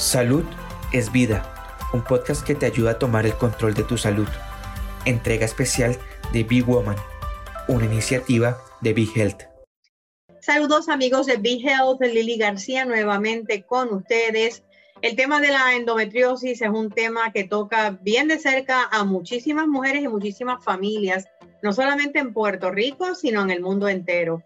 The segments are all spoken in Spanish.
Salud es vida, un podcast que te ayuda a tomar el control de tu salud. Entrega especial de Big Woman, una iniciativa de Big Health. Saludos amigos de Big Health, Lili García nuevamente con ustedes. El tema de la endometriosis es un tema que toca bien de cerca a muchísimas mujeres y muchísimas familias, no solamente en Puerto Rico, sino en el mundo entero.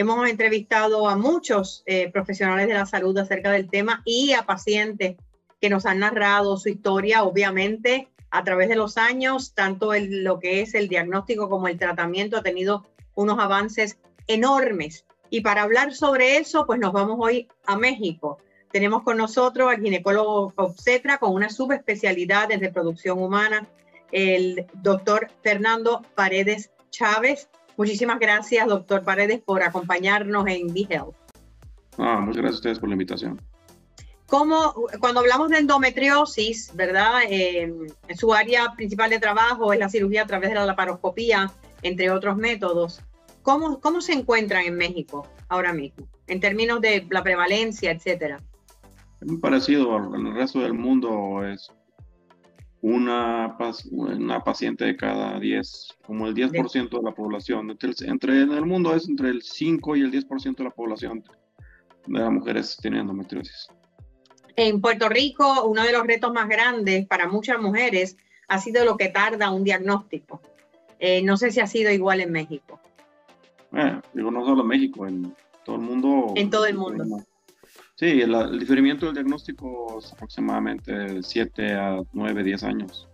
Hemos entrevistado a muchos eh, profesionales de la salud acerca del tema y a pacientes que nos han narrado su historia, obviamente, a través de los años, tanto el, lo que es el diagnóstico como el tratamiento ha tenido unos avances enormes. Y para hablar sobre eso, pues nos vamos hoy a México. Tenemos con nosotros al ginecólogo obstetra con una subespecialidad en reproducción humana, el doctor Fernando Paredes Chávez. Muchísimas gracias, doctor Paredes, por acompañarnos en BeHealth. Ah, muchas gracias a ustedes por la invitación. Como cuando hablamos de endometriosis, ¿verdad? Eh, su área principal de trabajo es la cirugía a través de la laparoscopía, entre otros métodos. ¿Cómo, cómo se encuentran en México ahora mismo, en términos de la prevalencia, etcétera? Es muy parecido al resto del mundo. Es una, una paciente de cada 10, como el 10% de la población. Entre, en el mundo es entre el 5 y el 10% de la población de las mujeres tienen endometriosis. En Puerto Rico, uno de los retos más grandes para muchas mujeres ha sido lo que tarda un diagnóstico. Eh, no sé si ha sido igual en México. Bueno, digo, no solo en México, en todo el mundo. En todo el mundo. Sí, el, diferimiento del diagnóstico es aproximadamente 7 a 9, 10 años.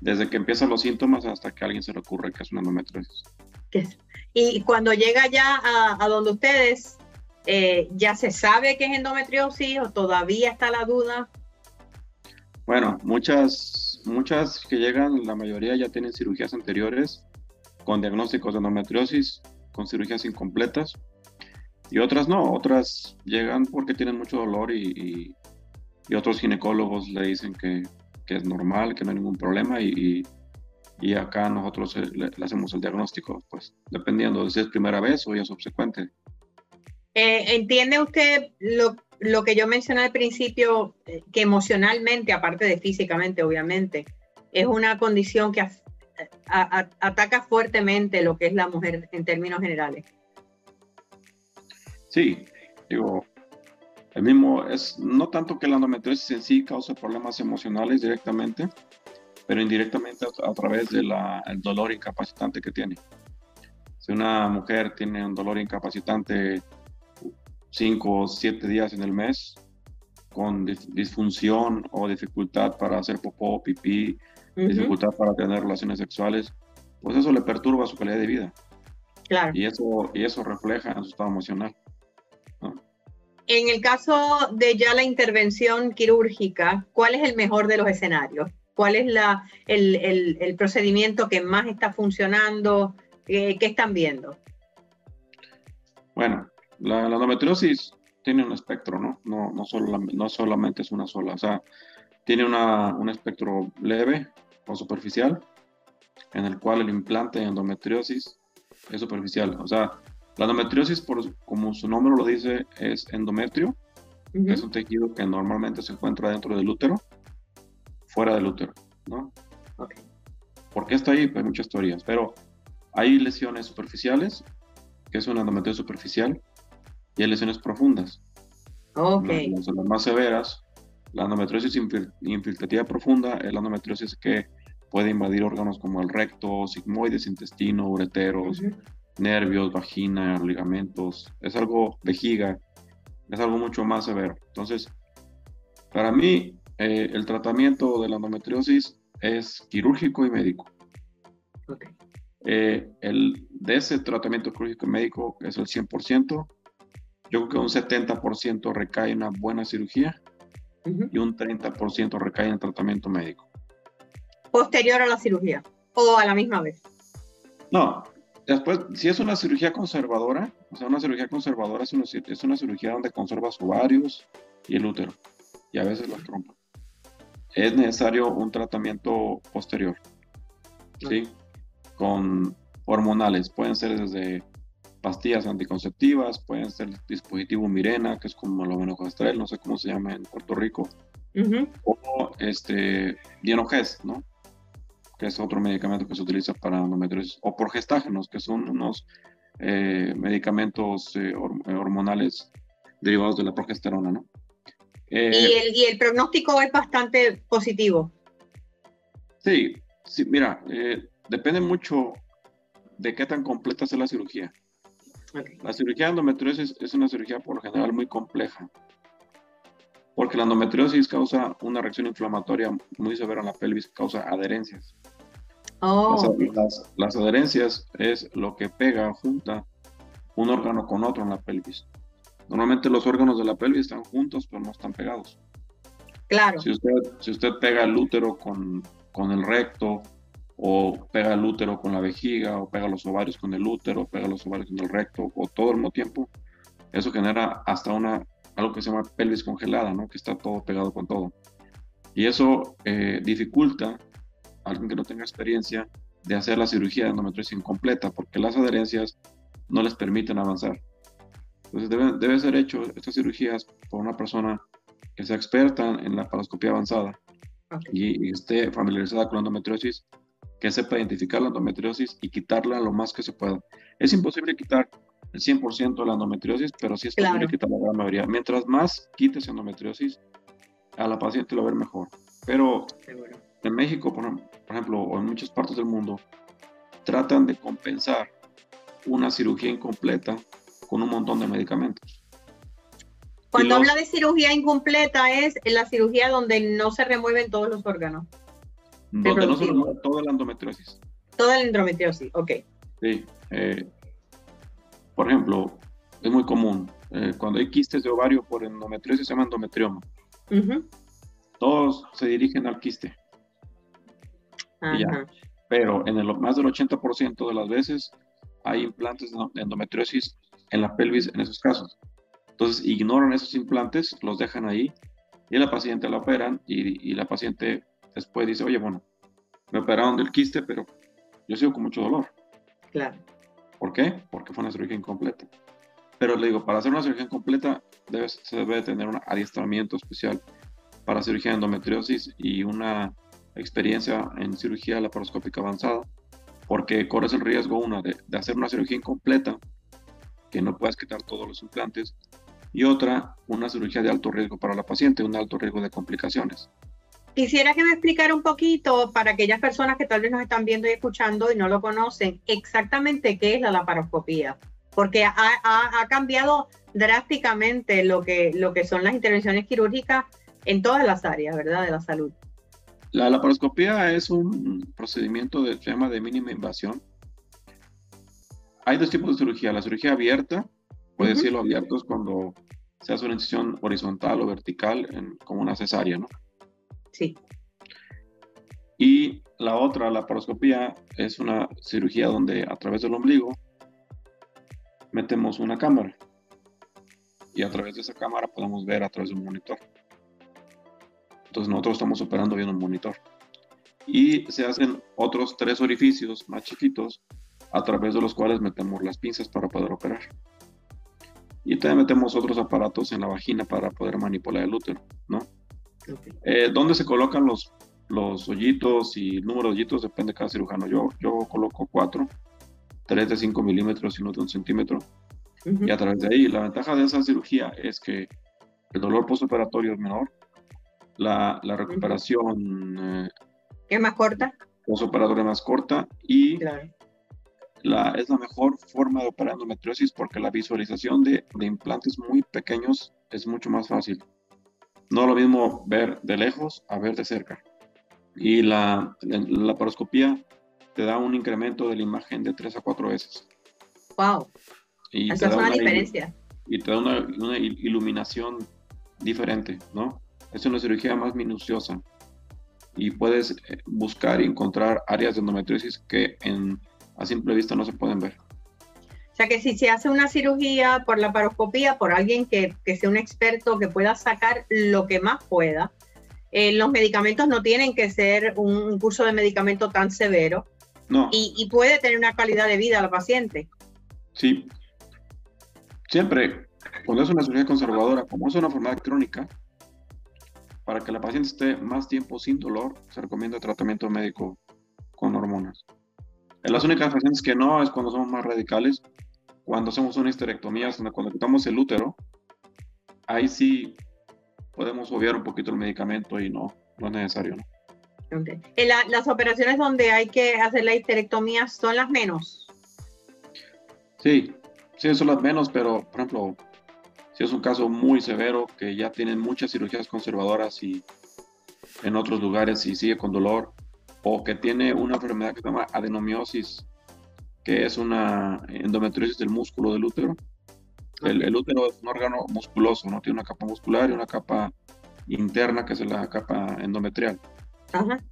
Desde que empiezan los síntomas hasta que a alguien se le ocurre que es una endometriosis. Y cuando llega ya a, donde ustedes, eh, ¿ya se sabe que es endometriosis o todavía está la duda? Bueno, muchas, muchas que llegan, la mayoría ya tienen cirugías anteriores con diagnósticos de endometriosis, con cirugías incompletas y otras no, otras llegan porque tienen mucho dolor y, y, otros ginecólogos le dicen que, que, es normal, que no hay ningún problema y, y acá nosotros eh, le, hacemos el diagnóstico, pues dependiendo de si es primera vez o ya subsecuente. Eh, ¿Entiende usted lo, lo, que yo mencioné al principio, eh, que emocionalmente, aparte de físicamente, obviamente, es una condición que ataca fuertemente lo que es la mujer en términos generales? Sí, digo, el mismo es no tanto que la endometriosis en sí cause problemas emocionales directamente, pero indirectamente a, través del dolor incapacitante que tiene. Si una mujer tiene un dolor incapacitante cinco o siete días en el mes, con disfunción o dificultad para hacer popó, pipí, dificultad para tener relaciones sexuales, pues eso le perturba su calidad de vida. Claro. Y eso, y eso refleja en su estado emocional. En el caso de ya la intervención quirúrgica, ¿cuál es el mejor de los escenarios? ¿Cuál es el, procedimiento que más está funcionando? ¿Qué, están viendo? Bueno, la, endometriosis tiene un espectro, ¿no? No, solamente es una sola, o sea, tiene un espectro leve o superficial, en el cual el implante de endometriosis es superficial. O sea, la endometriosis, por, como su nombre lo dice, es endometrio, es un tejido que normalmente se encuentra dentro del útero, fuera del útero, ¿no? Okay. ¿Por qué está ahí? Pues hay muchas teorías, pero hay lesiones superficiales, que es una endometriosis superficial, y hay lesiones profundas. Ok. Las, más severas, la endometriosis infiltrativa profunda es la endometriosis que puede invadir órganos como el recto, sigmoides, intestino, ureteros, nervios, vagina, ligamentos, es algo vejiga, es algo mucho más severo. Entonces, para mí, eh, el tratamiento de la endometriosis es quirúrgico y médico. Eh, el, de ese tratamiento quirúrgico y médico es el 100%. Yo creo que un 70% recae en una buena cirugía y un 30% recae en tratamiento médico. Posterior a la cirugía o a la misma vez. No, Después, si es una cirugía conservadora, o sea, una cirugía conservadora es una, es una cirugía donde conservas ovarios y el útero, y a veces la trompa. Es necesario un tratamiento posterior, ¿sí? Con hormonales, pueden ser desde pastillas anticonceptivas, pueden ser dispositivo Mirena, que es como lo menojastrel, no sé cómo se llama en Puerto Rico, o este, Dienogest, ¿no? Que es otro medicamento que se utiliza para endometriosis, o por gestágenos, que son unos eh, medicamentos eh, hormonales derivados de la progesterona, ¿no? ¿Y, el, pronóstico es bastante positivo. Sí, sí mira, depende mucho de qué tan completa sea la cirugía. La cirugía de endometriosis es una cirugía por lo general muy compleja, porque la endometriosis causa una reacción inflamatoria muy severa en la pelvis, causa adherencias. Oh. Las, adherencias es lo que pega, junta un órgano con otro en la pelvis. Normalmente los órganos de la pelvis están juntos, pero no están pegados. Claro. Si usted, si usted pega el útero con, con el recto, o pega el útero con la vejiga, o pega los ovarios con el útero, o pega los ovarios con el recto, o todo al mismo tiempo, eso genera hasta una, algo que se llama pelvis congelada, ¿no? Que está todo pegado con todo. Y eso eh, dificulta a alguien que no tenga experiencia de hacer la cirugía de endometriosis incompleta, porque las adherencias no les permiten avanzar. Entonces debe, debe ser hecho estas cirugías por una persona que sea experta en la paroscopía avanzada y, y, esté familiarizada con la endometriosis que sepa identificar la endometriosis y quitarla lo más que se pueda. Es imposible quitar el 100% de la endometriosis, pero sí es posible quitar la gran mayoría. Mientras más quites endometriosis, a la paciente lo va a ver mejor. Pero en México, por, ejemplo, o en muchas partes del mundo, tratan de compensar una cirugía incompleta con un montón de medicamentos. Cuando habla de cirugía incompleta es la cirugía donde no se remueven todos los órganos. Donde no se remueve toda la endometriosis. Toda la endometriosis, ok. Sí. Eh, por ejemplo, es muy común. Eh, cuando hay quistes de ovario por endometriosis se llama endometrioma. Todos se dirigen al quiste. Pero en el más del 80% de las veces hay implantes de endometriosis en la pelvis en esos casos. Entonces ignoran esos implantes, los dejan ahí y la paciente la operan y, y la paciente después dice, oye, bueno, me operaron del quiste, pero yo sigo con mucho dolor. Claro. ¿Por qué? Porque fue una cirugía incompleta. Pero le digo, para hacer una cirugía incompleta debe, se debe tener un adiestramiento especial para cirugía de endometriosis y una experiencia en cirugía laparoscópica avanzada, porque corres el riesgo, una, de hacer una cirugía incompleta, que no puedas quitar todos los implantes, y otra, una cirugía de alto riesgo para la paciente, un alto riesgo de complicaciones. Quisiera que me explicara un poquito para aquellas personas que tal vez nos están viendo y escuchando y no lo conocen, exactamente qué es la laparoscopía, porque ha, cambiado drásticamente lo que, lo que son las intervenciones quirúrgicas en todas las áreas, ¿verdad? De la salud. La laparoscopía es un procedimiento de, se llama de mínima invasión. Hay dos tipos de cirugía. La cirugía abierta, puede decirlo abierto, es cuando se hace una incisión horizontal o vertical, en, como una cesárea, ¿no? Sí. Y la otra, la paroscopía, es una cirugía donde a través del ombligo metemos una cámara y a través de esa cámara podemos ver a través de un monitor. Entonces nosotros estamos operando bien un monitor. Y se hacen otros tres orificios más chiquitos a través de los cuales metemos las pinzas para poder operar. Y también metemos otros aparatos en la vagina para poder manipular el útero, ¿no? Eh, ¿Dónde se colocan los, los hoyitos y el número de hoyitos? Depende de cada cirujano. Yo, yo coloco cuatro, tres de 5 milímetros y uno de un centímetro. Y a través de ahí, la ventaja de esa cirugía es que el dolor postoperatorio es menor, la, la recuperación eh, es más corta. Postoperatoria es más corta y la, es la mejor forma de operar endometriosis porque la visualización de, de implantes muy pequeños es mucho más fácil. No lo mismo ver de lejos a ver de cerca. Y la, la paroscopía te da un incremento de la imagen de 3 a 4 veces. ¡Wow! Y Esa es una, diferencia. Y te da una, una, iluminación diferente, ¿no? Es una cirugía más minuciosa y puedes eh, buscar y encontrar áreas de endometriosis que en, a simple vista no se pueden ver. O sea que si se hace una cirugía por la paroscopía, por alguien que, sea un experto, que pueda sacar lo que más pueda, eh, los medicamentos no tienen que ser un, curso de medicamento tan severo. No. Y, puede tener una calidad de vida la paciente. Sí. Siempre, cuando es una cirugía conservadora, como es una enfermedad crónica, para que la paciente esté más tiempo sin dolor, se recomienda tratamiento médico con hormonas. En las únicas pacientes que no es cuando somos más radicales, cuando hacemos una histerectomía, cuando quitamos el útero, ahí sí podemos obviar un poquito el medicamento y no, no es necesario. ¿no? Okay. las operaciones donde hay que hacer la histerectomía son las menos. Sí, sí, son las menos, pero por ejemplo, si es un caso muy severo que ya tienen muchas cirugías conservadoras y en otros lugares y sigue con dolor, o que tiene una enfermedad que se llama adenomiosis, que es una endometriosis del músculo del útero. El, útero es un órgano musculoso, ¿no? Tiene una capa muscular y una capa interna, que es la capa endometrial.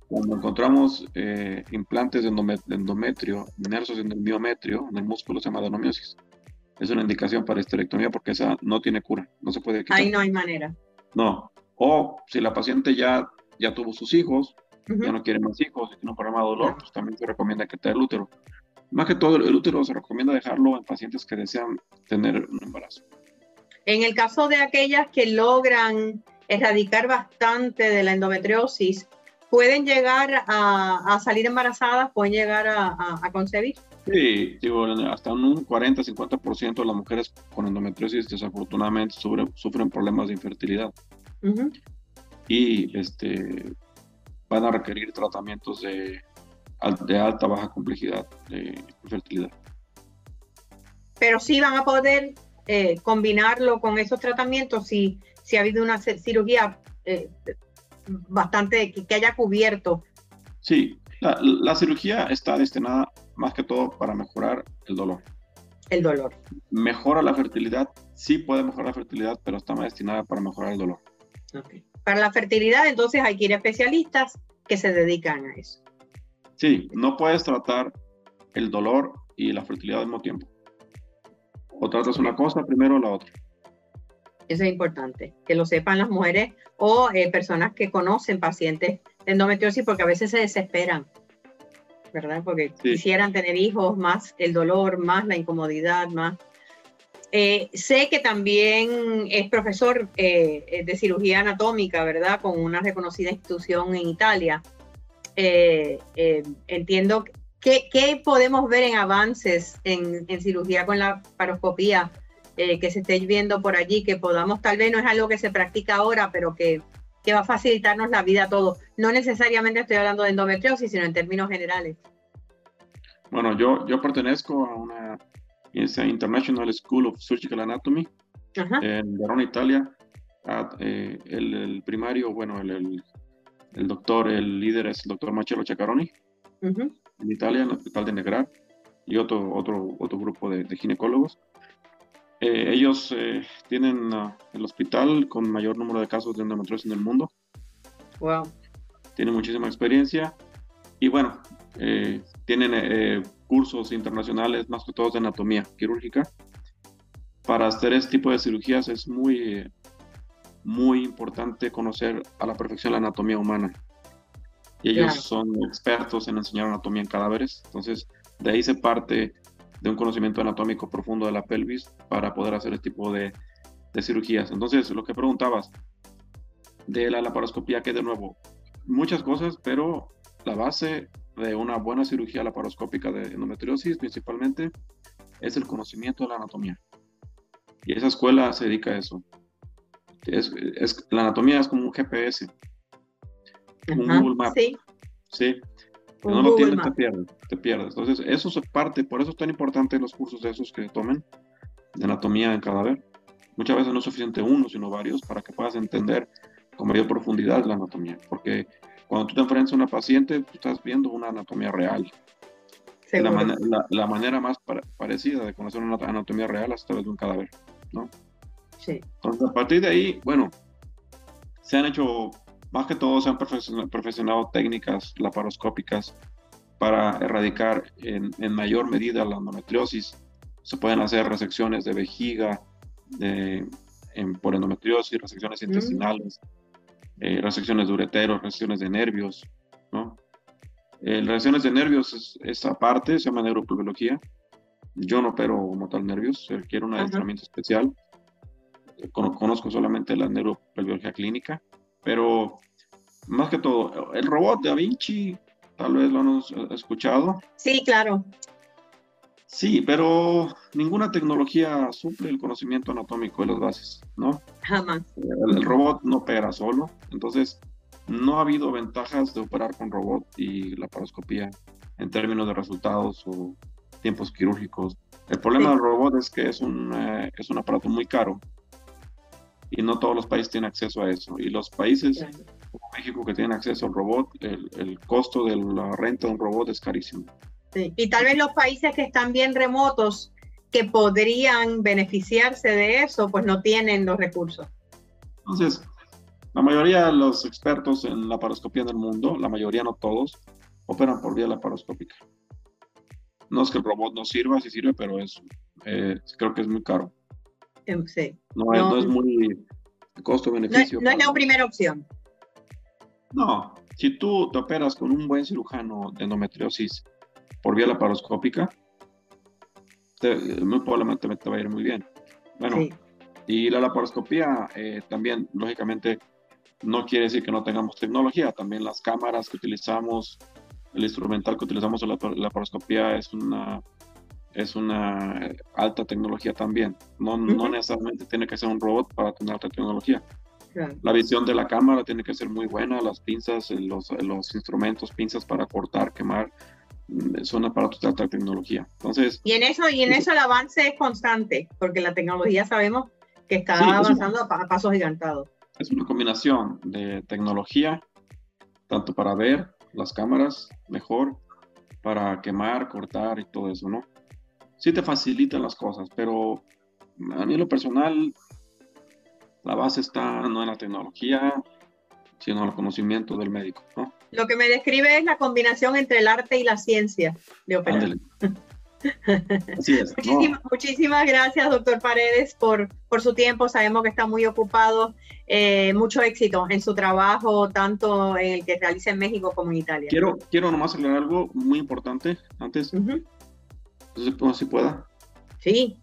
Cuando encontramos eh, implantes de endometrio inmersos en el miometrio, en el músculo, se llama adenomiosis. Es una indicación para esterectomía porque esa no tiene cura, no se puede quitar. Ahí no hay manera. No. O si la paciente ya, ya tuvo sus hijos, ya no quiere más hijos y tiene un problema de dolor, pues también se recomienda que te el útero. Más que todo, el útero se recomienda dejarlo en pacientes que desean tener un embarazo. En el caso de aquellas que logran erradicar bastante de la endometriosis, ¿pueden llegar a, salir embarazadas? ¿Pueden llegar a, concebir? Sí, digo, hasta un 40-50% de las mujeres con endometriosis desafortunadamente sufren, problemas de infertilidad. Y este, van a requerir tratamientos de, de alta, baja complejidad de fertilidad. Pero sí van a poder eh, combinarlo con esos tratamientos si, si ha habido una cirugía eh, bastante que, haya cubierto. Sí, la, la, cirugía está destinada más que todo para mejorar el dolor. El dolor. Mejora la fertilidad, sí puede mejorar la fertilidad, pero está más destinada para mejorar el dolor. Okay. Para la fertilidad, entonces hay que ir a especialistas que se dedican a eso. Sí, no puedes tratar el dolor y la fertilidad al mismo tiempo. O tratas una cosa primero o la otra. Eso es importante, que lo sepan las mujeres o eh, personas que conocen pacientes de endometriosis porque a veces se desesperan, ¿verdad? Porque quisieran tener hijos, más el dolor, más la incomodidad, más eh, sé que también es profesor eh, de cirugía anatómica, ¿verdad? Con una reconocida institución en Italia. Eh, entiendo que, ¿qué podemos ver en avances en, cirugía con la paroscopía que se esté viendo por allí, que podamos, tal vez no es algo que se practica ahora, pero que, que va a facilitarnos la vida a todos. No necesariamente estoy hablando de endometriosis, sino en términos generales. Bueno, yo, yo pertenezco a una International School of Surgical Anatomy en Verona, Italia. Ah, eh, el, primario, bueno, el, el, doctor, el líder es el doctor Marcello Ceccaroni en Italia, en el hospital de Negrar, y otro, otro, otro grupo de, ginecólogos. Eh, ellos eh, tienen el hospital con mayor número de casos de endometriosis en el mundo. Wow. Tienen muchísima experiencia y bueno, tienen cursos internacionales, más que todo de anatomía quirúrgica. Para hacer este tipo de cirugías es muy, muy importante conocer a la perfección la anatomía humana. Y ellos son expertos en enseñar anatomía en cadáveres. Entonces, de ahí se parte de un conocimiento anatómico profundo de la pelvis para poder hacer este tipo de, de cirugías. Entonces, lo que preguntabas de la laparoscopía, que de nuevo, muchas cosas, pero la base de una buena cirugía laparoscópica de endometriosis principalmente es el conocimiento de la anatomía. Y esa escuela se dedica a eso. Es, la anatomía es como un GPS, un Google Maps. Sí. sí. no lo tienes, te pierdes, te pierdes. Entonces, eso es parte, por eso es tan importante los cursos de esos que tomen de anatomía en cadáver. Muchas veces no es suficiente uno, sino varios para que puedas entender con mayor profundidad la anatomía. Porque cuando tú te enfrentas a una paciente, tú estás viendo una anatomía real. La, la, manera más parecida de conocer una anatomía real es a través de un cadáver, ¿no? Sí. Entonces, a partir de ahí, bueno, se han hecho, más que todo, se han perfeccionado técnicas laparoscópicas para erradicar en, en, mayor medida la endometriosis. Se pueden hacer resecciones de vejiga de, en, por endometriosis, resecciones mm. intestinales eh, resecciones de ureteros, resecciones de nervios, ¿no? Eh, resecciones de nervios es, esta parte, se llama neuropulvología. Yo no opero como tal nervios, se requiere un adiestramiento especial. Conozco solamente la neuropulvología clínica, Pero más que todo, el robot Da Vinci, tal vez lo hemos escuchado. Sí, claro. Sí, pero ninguna tecnología suple el conocimiento anatómico de las bases, ¿no? Jamás. El, robot no opera solo, entonces no ha habido ventajas de operar con robot y la paroscopía en términos de resultados o tiempos quirúrgicos. El problema del robot es que es un, eh, es un aparato muy caro y no todos los países tienen acceso a eso. Y los países como México que tienen acceso al robot, el, el costo de la renta de un robot es carísimo. Y tal vez los países que están bien remotos, que podrían beneficiarse de eso, pues no tienen los recursos. Entonces, la mayoría de los expertos en la paroscopía en el mundo, la mayoría no todos, operan por vía laparoscópica. No es que el robot no sirva, sí sirve, pero es, eh, creo que es muy caro. Sí. No, es, no es muy costo-beneficio. No, no, es la primera opción. No, si tú te operas con un buen cirujano de endometriosis por vía laparoscópica, muy probablemente te va a ir muy bien. Bueno, y la laparoscopía eh, también, lógicamente, no quiere decir que no tengamos tecnología, también las cámaras que utilizamos, el instrumental que utilizamos en la laparoscopía es una, es una alta tecnología también. No, no necesariamente tiene que ser un robot para tener alta tecnología. La visión de la cámara tiene que ser muy buena, las pinzas, los, los instrumentos, pinzas para cortar, quemar, son aparatos de alta tecnología. Entonces, y en eso, y en eso el avance es constante, porque la tecnología sabemos que está avanzando a pasos gigantados. Es una combinación de tecnología, tanto para ver las cámaras mejor, para quemar, cortar y todo eso, ¿no? Sí te facilitan las cosas, pero a mí en lo personal, la base está no en la tecnología, sino en el conocimiento del médico, ¿no? Lo que me describe es la combinación entre el arte y la ciencia de operar. Así es. Muchísimas, gracias, doctor Paredes, por, por su tiempo. Sabemos que está muy ocupado. Eh, mucho éxito en su trabajo, tanto en el que realiza en México como en Italia. Quiero, quiero nomás aclarar algo muy importante antes. Si pueda. Sí.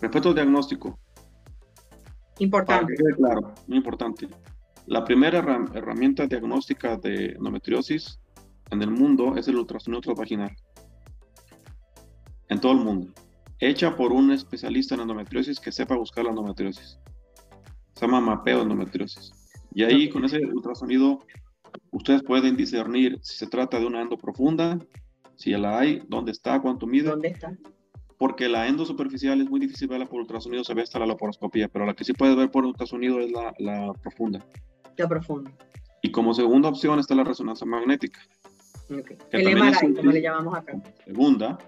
Respecto al diagnóstico. Importante. claro, muy importante. La primera herramienta diagnóstica de endometriosis en el mundo es el ultrasonido transvaginal. En todo el mundo. Hecha por un especialista en endometriosis que sepa buscar la endometriosis. Se llama mapeo endometriosis. Y ahí con ese ultrasonido ustedes pueden discernir si se trata de una endo profunda, si la hay, dónde está, cuánto mide. ¿Dónde está? Porque la endo superficial es muy difícil verla por ultrasonido, se ve hasta la laparoscopía, pero la que sí puede ver por ultrasonido es la, la profunda profundo. Y como segunda opción está la resonancia magnética. El MRI, como le llamamos acá. Segunda,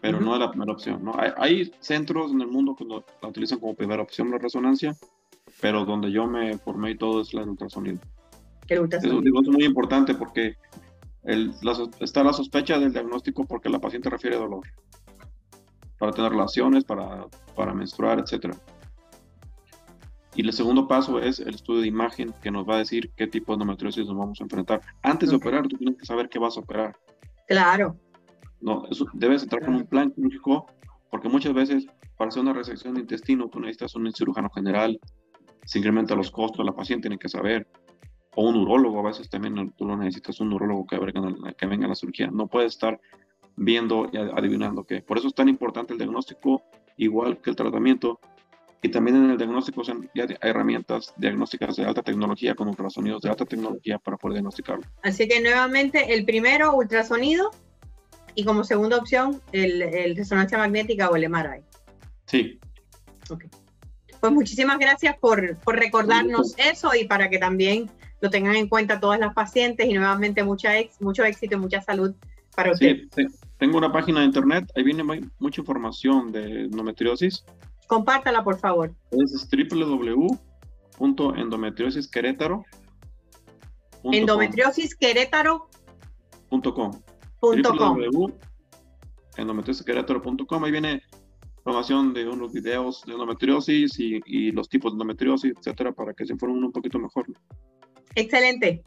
pero no es la primera opción. ¿no? Hay, centros en el mundo que la utilizan como primera opción la resonancia, pero donde yo me formé y todo es la ultrasonido. El ultrasonido. Eso, es muy importante porque el, está la sospecha del diagnóstico porque la paciente refiere dolor. Para tener relaciones, para, para menstruar, etcétera. Y el segundo paso es el estudio de imagen que nos va a decir qué tipo de endometriosis nos vamos a enfrentar. Antes de operar, tú tienes que saber qué vas a operar. Claro. No, eso, debes entrar con un plan clínico, porque muchas veces para hacer una resección de intestino tú necesitas un cirujano general, se incrementa los costos, la paciente tiene que saber, o un urólogo, a veces también tú lo necesitas un urólogo que venga, que venga a la cirugía. No puedes estar viendo y adivinando qué. Por eso es tan importante el diagnóstico, igual que el tratamiento, y también en el diagnóstico ya hay herramientas diagnósticas de alta tecnología con ultrasonidos de alta tecnología para poder diagnosticarlo. Así que nuevamente el primero, ultrasonido, y como segunda opción, el, resonancia magnética o el MRI. Sí. Okay. Pues muchísimas gracias por, por recordarnos eso y para que también lo tengan en cuenta todas las pacientes y nuevamente mucha ex, mucho éxito y mucha salud para ustedes. Sí, tengo una página de internet, ahí viene mucha información de endometriosis Compártala, por favor. Es www.endometriosisquerétaro. Endometriosisquerétaro.com. www.endometriosisquerétaro.com. Ahí viene información de unos videos de endometriosis y, los tipos de endometriosis, etcétera, para que se informen un poquito mejor. Excelente.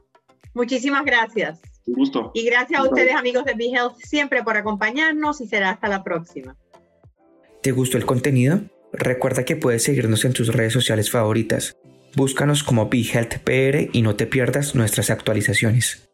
Muchísimas gracias. Un gusto. Y gracias a ustedes, amigos de BeHealth, siempre por acompañarnos y será hasta la próxima. ¿Te gustó el contenido? Recuerda que puedes seguirnos en tus redes sociales favoritas Búscanos como BeHealthPR y no te pierdas nuestras actualizaciones.